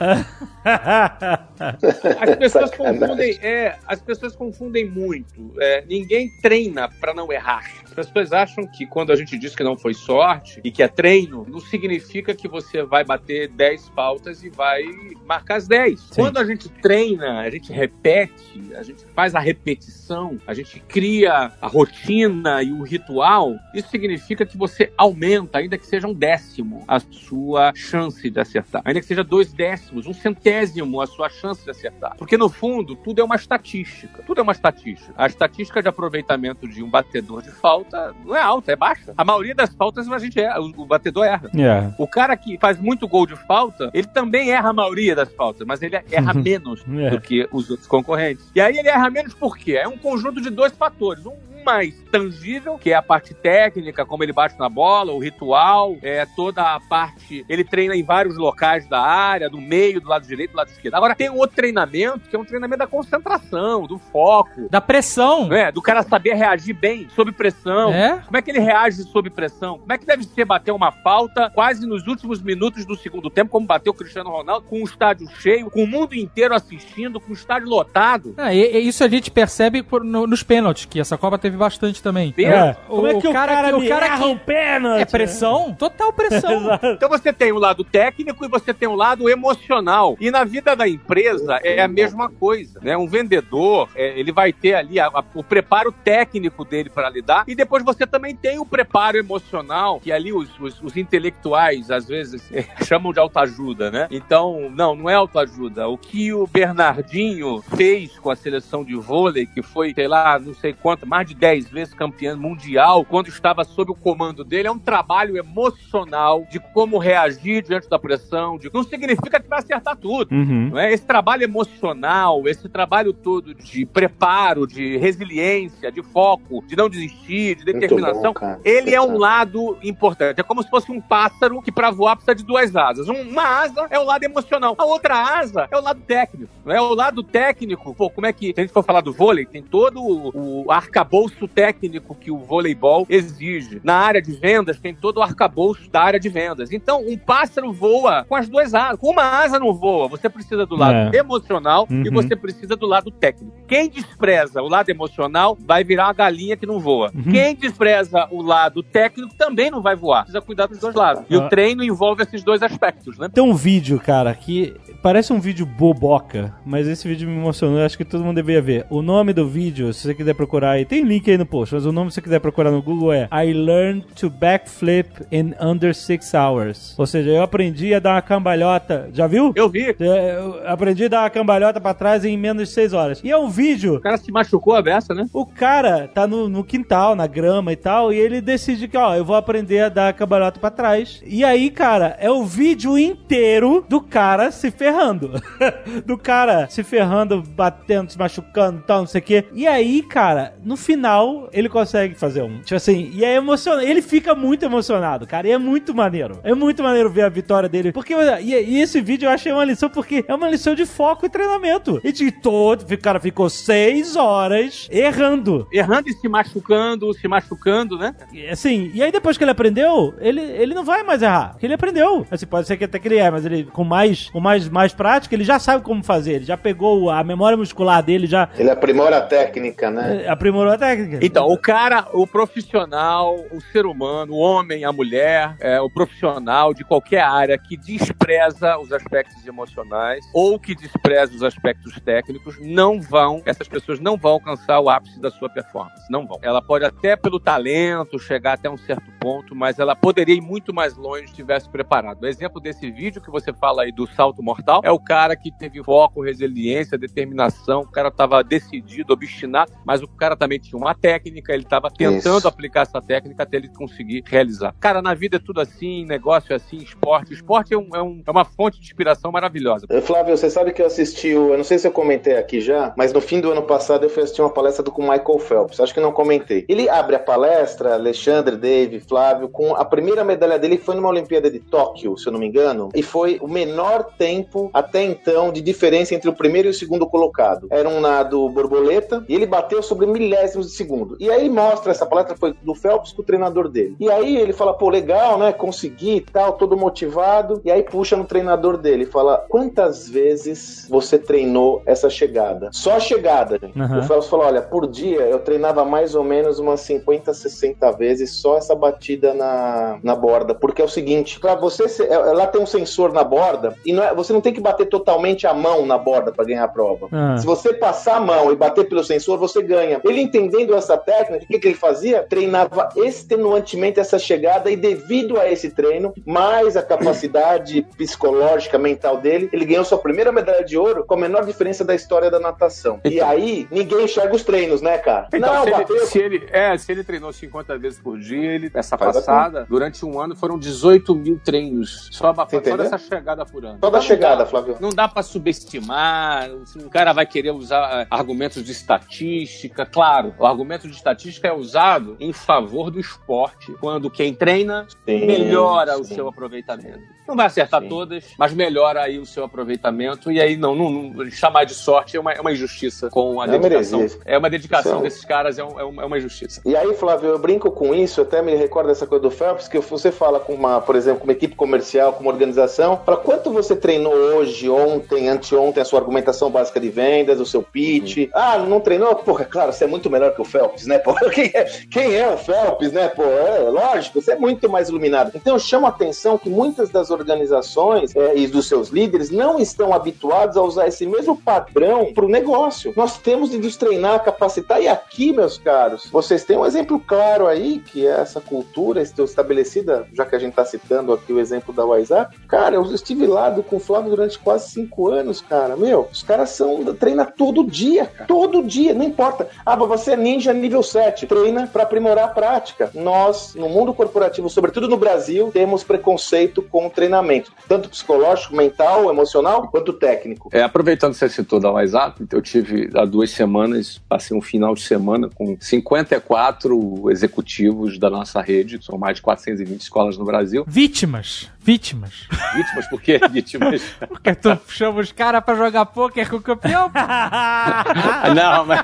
As pessoas Sacanagem. confundem, é, as pessoas confundem muito. É, ninguém treina pra não errar. As pessoas acham que quando a gente diz que não foi sorte e que é treino, não significa que você vai bater 10 faltas e vai marcar as 10. Sim. Quando a gente treina, a gente repete, a gente faz a repetição, a gente cria a rotina e o ritual, isso significa que você aumenta, ainda que seja um décimo, a sua chance de acertar. Ainda que seja dois décimos, um centésimo a sua chance de acertar. Porque no fundo, tudo é uma estatística. Tudo é uma estatística. A estatística de aproveitamento de um batedor de falta não é alta, é baixa. A maioria das faltas a gente erra, o o batedor erra. É. O cara que faz muito gol de falta, ele também erra a maioria das faltas, mas ele erra menos É. do que os outros concorrentes. E aí ele erra menos por quê? É um conjunto de dois fatores. Um mais tangível, que é a parte técnica, como ele bate na bola, o ritual, é toda a parte. Ele treina em vários locais da área, do meio, do lado direito, do lado esquerdo. Agora tem um outro treinamento, que é um treinamento da concentração, do foco, Da pressão. né? do cara saber reagir bem sob pressão. É? Como é que ele reage sob pressão? Como é que deve ser bater uma falta quase nos últimos minutos do segundo tempo, como bateu o Cristiano Ronaldo, com o estádio cheio, com o mundo inteiro assistindo, com o estádio lotado? Ah, e, e isso a gente percebe por- no- nos pênaltis, que essa Copa teve bastante também. É. O- Como é que o, cara cara, que- o me cara erra que- um pênalti? É pressão? Total pressão. Então você tem o lado técnico e você tem o lado emocional. E na vida da empresa é a mesma coisa, né? Um vendedor, é, ele vai ter ali a- a- o preparo técnico dele para lidar e depois você também tem o preparo emocional, que ali os, os- os intelectuais às vezes é, chamam de autoajuda, né? Então, não, não é autoajuda. O que o Bernardinho fez com a seleção de vôlei, que foi, sei lá, não sei quanto, mais de 10 vezes campeão mundial, quando estava sob o comando dele, é um trabalho emocional de como reagir diante da pressão. De... Não significa que vai acertar tudo. Uhum. Não é? Esse trabalho emocional, esse trabalho todo de preparo, de resiliência, de foco, de não desistir, de determinação, bom, ele é um lado importante. É como se fosse um pássaro que para voar precisa de duas asas. Um- Uma asa é o lado emocional, a outra asa é o lado técnico. Não é o lado técnico. Pô, como é que, se a gente for falar do vôlei, tem todo o, o arcabouço arcabouço técnico que o voleibol exige. Na área de vendas, tem todo o arcabouço da área de vendas. Então, um pássaro voa com as duas asas. Com uma asa não voa. Você precisa do lado É. emocional e Uhum. você precisa do lado técnico. Quem despreza o lado emocional vai virar uma galinha que não voa. Uhum. Quem despreza o lado técnico também não vai voar. Precisa cuidar dos dois lados. E Ah. o treino envolve esses dois aspectos, né? Tem um vídeo, cara, que parece um vídeo boboca, mas esse vídeo me emocionou, eu acho que todo mundo deveria ver. O nome do vídeo, se você quiser procurar aí, tem link aí no post, mas o nome se você quiser procurar no Google é I learned to backflip in under six hours. Ou seja, eu aprendi a dar uma cambalhota, já viu? Eu vi. É, Eu aprendi a dar uma cambalhota pra trás em menos de 6 horas. E é um vídeo O cara se machucou a beça, né? o cara tá no, no quintal, na grama e tal, e ele decide que, ó, eu vou aprender a dar a cambalhota pra trás. E aí, cara, é o vídeo inteiro do cara se ferrando. do cara se ferrando, batendo, se machucando e tal, não sei o quê. E aí, cara, no final, ele consegue fazer um. Tipo assim, e é emocionante. Ele fica muito emocionado, cara, e é muito maneiro. É muito maneiro ver a vitória dele. Porque, e, e esse vídeo eu achei uma lição, porque é uma lição de foco e treinamento. E de todo, o cara ficou seis horas errando. Errando e se machucando, se machucando, né? E, Assim, e aí depois que ele aprendeu, ele, ele não vai mais errar. Porque ele aprendeu. Assim, pode ser que até que ele é, mas ele com mais, com mais, mais prática, ele já sabe como fazer. Ele já pegou a memória muscular dele, já Ele aprimora a técnica, né? eh, aprimorou a técnica. Então, o cara, o profissional, o ser humano, o homem, a mulher, é, o profissional de qualquer área que despreza os aspectos emocionais ou que despreza os aspectos técnicos, não vão, essas pessoas não vão alcançar o ápice da sua performance. Não vão. Ela pode até pelo talento chegar até um certo ponto, mas ela poderia ir muito mais longe se tivesse preparado. O exemplo desse vídeo que você fala aí do salto mortal é o cara que teve foco, resiliência, determinação, o cara estava decidido, obstinado, mas o cara também tinha uma técnica, ele estava tentando Isso. aplicar essa técnica até ele conseguir realizar. Cara, na vida é tudo assim, negócio é assim, esporte. Esporte é, um- é um- é uma fonte de inspiração maravilhosa. Eh, Flávio, você sabe que eu assisti o. Eu não sei se eu comentei aqui já, mas no fim do ano passado eu fui assistir uma palestra do com o Michael Phelps. Acho que não comentei. Ele abre a palestra, Alexandre, Dave, Flávio, com a primeira medalha dele foi numa Olimpíada de Tóquio, se eu não me engano, e foi o menor tempo até então de diferença entre o primeiro e o segundo colocado. Era um nado borboleta e ele bateu sobre milésimos de segundo. E aí mostra essa palestra foi do Phelps com o treinador dele. E aí ele fala, pô, legal, né? Consegui e tal, todo motivado. E aí puxa no treinador dele e fala: quantas vezes você treinou essa chegada? Só a chegada, gente. Aham. O Phelps falou: olha, por dia eu treinava mais ou menos umas 50, 60 vezes só essa batida na, na borda. Porque é o seguinte: pra você, é- lá tem um sensor na borda e não é- você não tem que bater totalmente a mão na borda pra ganhar a prova. Ah. Se você passar a mão e bater pelo sensor, você ganha. Ele entendendo essa técnica, o que, que ele fazia? Treinava extenuantemente essa chegada e devido a esse treino, mais a capacidade psicológica, mental dele, ele ganhou sua primeira medalha de ouro com a menor diferença da história da natação. E aí, ninguém enxerga os treinos, né, cara? Então, não, se, bateu. ele, se, ele, é, se ele treinou 50 vezes por dia, ele, essa Faz a passada, durante um ano, foram 18 mil treinos. Só, só dessa chegada por ano. Toda Então, chegada, dá- Flávio. Não dá pra subestimar. Um cara vai querer usar eh, argumentos de estatística. Claro, o argumento de estatística é usado em favor do esporte, quando quem treina Sim, melhora o sim. seu aproveitamento. Não vai acertar Sim. todas, mas melhora aí o seu aproveitamento. E aí, não, não- não- chamar de sorte é uma, é uma injustiça com a Não dedicação. merecia. É uma dedicação um- desses caras, é, um- é uma, é uma injustiça. E aí, Flávio, eu brinco com isso, até me recordo dessa coisa do Phelps, que você fala com uma, por exemplo, com uma equipe comercial, com uma organização, fala quanto você treinou hoje, ontem, anteontem, a sua argumentação básica de vendas, o seu pitch. Ah, não treinou? Porra, claro, você é muito melhor que o Phelps, né? Pô, quem é, quem é o Phelps, né? Pô, é lógico, você é muito mais iluminado. Então, eu chamo a atenção que muitas das organizações é, e dos seus líderes não estão habituados a usar esse mesmo padrão para o negócio. Nós temos de nos treinar, capacitar, e aqui, meus caros, vocês têm um exemplo claro aí, que é essa cultura estabelecida, já que a gente está citando aqui o exemplo da WhatsApp. Cara, eu estive lá com o Flávio durante quase cinco anos, cara. Meu, os caras são. treina todo dia, cara. Todo dia, não importa. Ah, mas você é ninja nível 7. Treina para aprimorar a prática. Nós, no mundo corporativo, sobretudo no Brasil, temos preconceito com o treinamento, tanto psicológico, mental, emocional, quanto técnico. É, aproveitando que você citou da WhatsApp, eu tive há duas semanas, passei um final de semana com 54 executivos da nossa rede, são mais de 420 escolas no Brasil. Vítimas. Vítimas. Vítimas, por quê? Vítimas. Porque tu chama os caras pra jogar pôquer com o campeão. Não, mas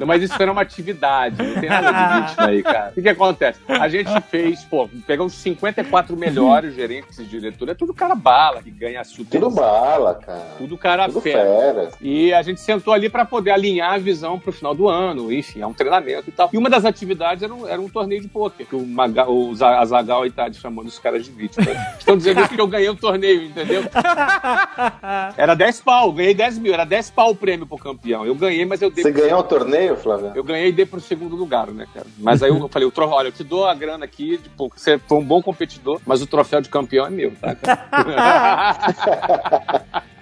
Não, mas isso era uma atividade, não tem nada de vítima aí, cara. O que, que acontece? A gente fez, pô, pegamos os 54 melhores gerentes e diretores, é tudo cara bala, que ganha super. Tudo bala, cara. Tudo cara Tudo fera. fera. E a gente sentou ali para poder alinhar a visão pro final do ano, enfim, é um treinamento e tal. E uma das atividades era um, era um torneio de pôquer, que o, Maga, o Za- Azaghal aí tá chamando os caras de vítima. Estão dizendo isso porque eu ganhei o torneio, entendeu? Era 10 pau, ganhei 10 mil, era 10 pau o prêmio pro campeão. Eu ganhei, mas eu dei. Você ganhou o torneio, Flávio? Eu ganhei e dei pro segundo lugar, né, cara? Mas aí eu falei, o troféu, olha, eu te dou a grana aqui, tipo, você foi um bom competidor, mas o troféu de campeão é meu, tá?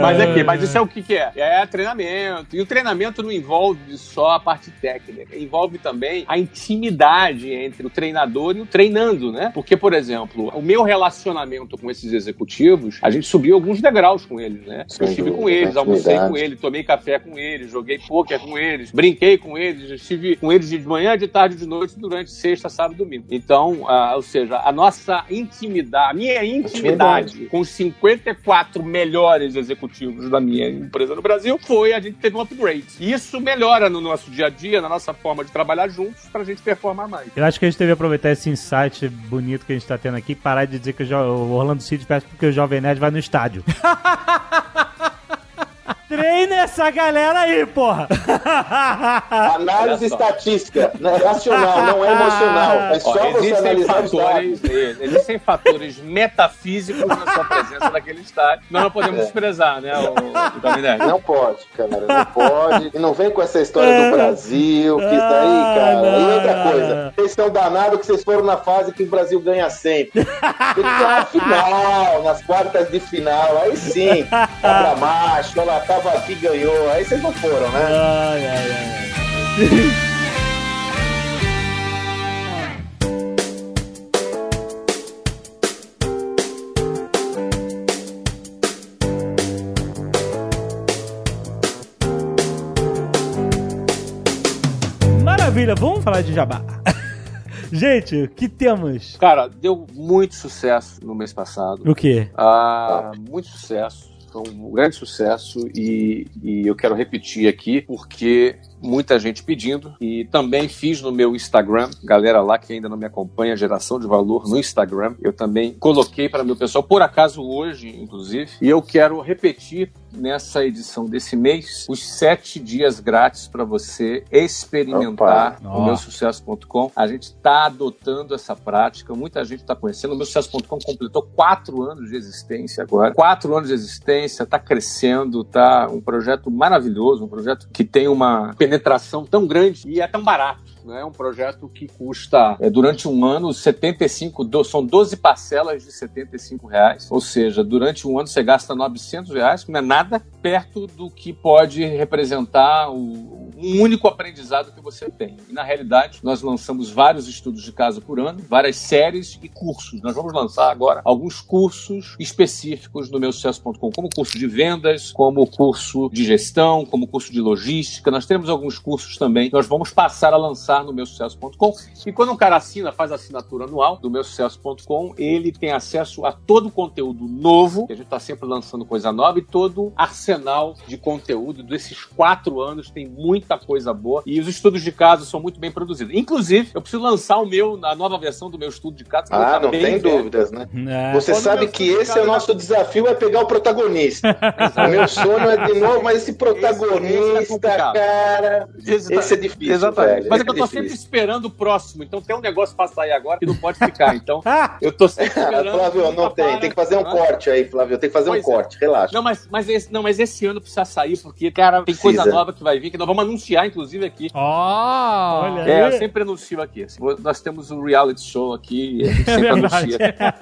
Mas aqui, mas isso é o que, que é? É treinamento. E o treinamento não envolve só a parte técnica, envolve também a intimidade entre o treinador e o treinando, né? Porque, por exemplo, o meu relacionamento com esses executivos, a gente subiu alguns degraus com eles, né? Sem eu estive dúvida, com eles, almocei com eles, tomei café com eles, joguei pôquer com eles, brinquei com eles, estive com eles de manhã, de tarde, de noite, durante sexta, sábado e domingo. Então, ah, ou seja, a nossa intimidade, a minha intimidade com os 54 melhores executivos da minha empresa no Brasil foi a gente teve um upgrade. E isso melhora no nosso dia a dia, na nossa forma de trabalhar juntos, pra gente performar mais. Eu acho que a gente deve aproveitar esse insight bonito que a gente tá tendo aqui e parar de dizer que o Orlando City peça porque o Jovem Nerd vai no estádio. Treina essa galera aí, porra! Análise estatística, né? racional, não é emocional. É Ó, só você existem analisar fatores, é, existem fatores metafísicos na sua presença naquele estádio. Nós não podemos desprezar, né, o, o? Não pode, cara, não pode. E não vem com essa história do Brasil, que isso daí, cara. E outra coisa, vocês estão danados que vocês foram na fase que o Brasil ganha sempre. Tem que na final, nas quartas de final. Aí sim, cabra macho, ela tava aqui ganhou. Aí vocês não foram, né? Ai, ai, ai. Maravilha, vamos falar de jabá. Gente, o que temos? Cara, deu muito sucesso no mês passado. O quê? Ah, muito sucesso. Foi um grande sucesso e, e eu quero repetir aqui porque muita gente pedindo e também fiz no meu Instagram, galera lá que ainda não me acompanha, geração de valor no Instagram, eu também coloquei para meu pessoal, por acaso hoje, inclusive, e eu quero repetir nessa edição desse mês os sete dias grátis para você experimentar Opa. o meu sucesso.com. A gente está adotando essa prática, muita gente está conhecendo. O meu sucesso.com completou quatro anos de existência agora. Quatro anos de existência, está crescendo, tá um projeto maravilhoso, um projeto que tem uma penetração tão grande e é tão barato. É um projeto que custa, é, durante um ano, 75, do- são 12 parcelas de 75 reais. Ou seja, durante um ano você gasta 900 reais, que não é nada perto do que pode representar o, um único aprendizado que você tem. E na realidade, nós lançamos vários estudos de caso por ano, várias séries e cursos. Nós vamos lançar agora alguns cursos específicos no meu sucesso.com, como curso de vendas, como curso de gestão, como curso de logística. Nós temos alguns cursos também que nós vamos passar a lançar no meu sucesso.com. E quando um cara assina, faz a assinatura anual do meu sucesso.com, ele tem acesso a todo o conteúdo novo, que a gente está sempre lançando coisa nova, e todo o arsenal de conteúdo desses quatro anos. Tem muita coisa boa. E os estudos de caso são muito bem produzidos. Inclusive, eu preciso lançar o meu, a nova versão do meu estudo de caso. Ah, tá não tem velho. dúvidas, né? É. Você Quando sabe que esse é o nosso desafio, é pegar o protagonista. o meu sonho é de novo, mas esse protagonista, complicado. cara. Exata- Esse é difícil, Exatamente. velho. Mas é Esse que eu tô é sempre difícil. esperando o próximo. Então tem um negócio pra sair agora que não pode ficar. Então eu tô sempre esperando. Flávio, não tem. para. Tem que fazer um Hã? corte aí, Flávio. Tem que fazer Pois um é. corte, relaxa. Não, mas, mas, esse, não, mas esse ano precisa sair, porque, cara, tem Precisa. coisa nova que vai vir, que nós vamos anunciar, inclusive, aqui. Ó! Olha. É, eu sempre anuncio aqui. Assim, Nós temos um reality show aqui a gente É sempre verdade. anuncia.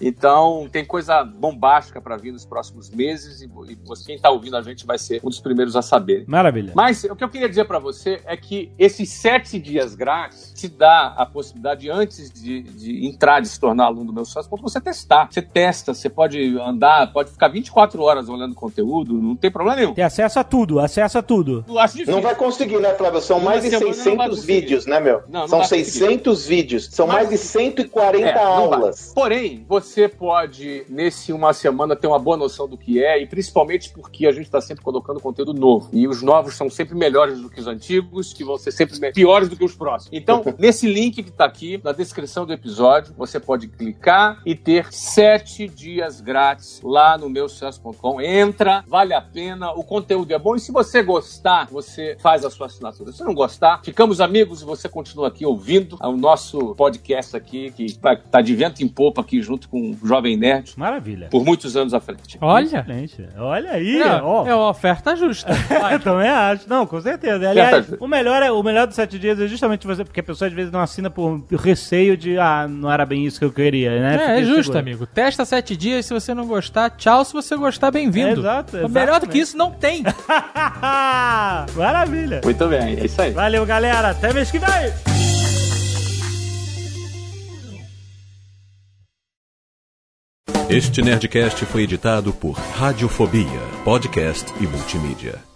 Então, tem coisa bombástica pra vir nos próximos meses e, e você- quem tá ouvindo a gente vai ser um dos primeiros a saber. Maravilha. Mas o que eu queria dizer pra você é que esses sete dias grátis te dá a possibilidade, antes de, de entrar, de se tornar aluno do meu sucesso, você testar. Você testa, você pode andar, pode ficar 24 horas olhando conteúdo, não tem problema nenhum. Tem acesso a tudo, acesso a tudo. Eu acho difícil. Não vai conseguir, né, Flávio? São mais de semana não vai 600 conseguir. vídeos, né, meu? Não, não São vai conseguir. 600 vídeos. São Mas- mais de 140 É, aulas. Porém, você pode, nesse uma semana, ter uma boa noção do que é, e principalmente porque a gente está sempre colocando conteúdo novo. E os novos são sempre melhores do que os antigos, que vão ser sempre piores do que os próximos. Então, nesse link que está aqui, na descrição do episódio, você pode clicar e ter sete dias grátis lá no meu sucesso.com. Entra, vale a pena, o conteúdo é bom. E se você gostar, você faz a sua assinatura. Se não gostar, ficamos amigos e você continua aqui ouvindo o nosso podcast aqui, que estar de vento em popa aqui junto com o Jovem Nerd Maravilha. por muitos anos à frente. Olha. Excelente. Olha aí, É, ó. é uma oferta justa. Eu também acho. Não, com certeza. Aliás, o melhor, é, o melhor dos sete dias é justamente você, porque a pessoa às vezes não assina por receio de, ah, não era bem isso que eu queria, né? É, é justo, inseguro. amigo. Testa sete dias, se você não gostar, tchau. Se você gostar, bem-vindo. Exato, Melhor do que isso, não tem. Maravilha. Muito bem, é isso aí. Valeu, galera. Até mês que vem. Este Nerdcast foi editado por Radiofobia, podcast e multimídia.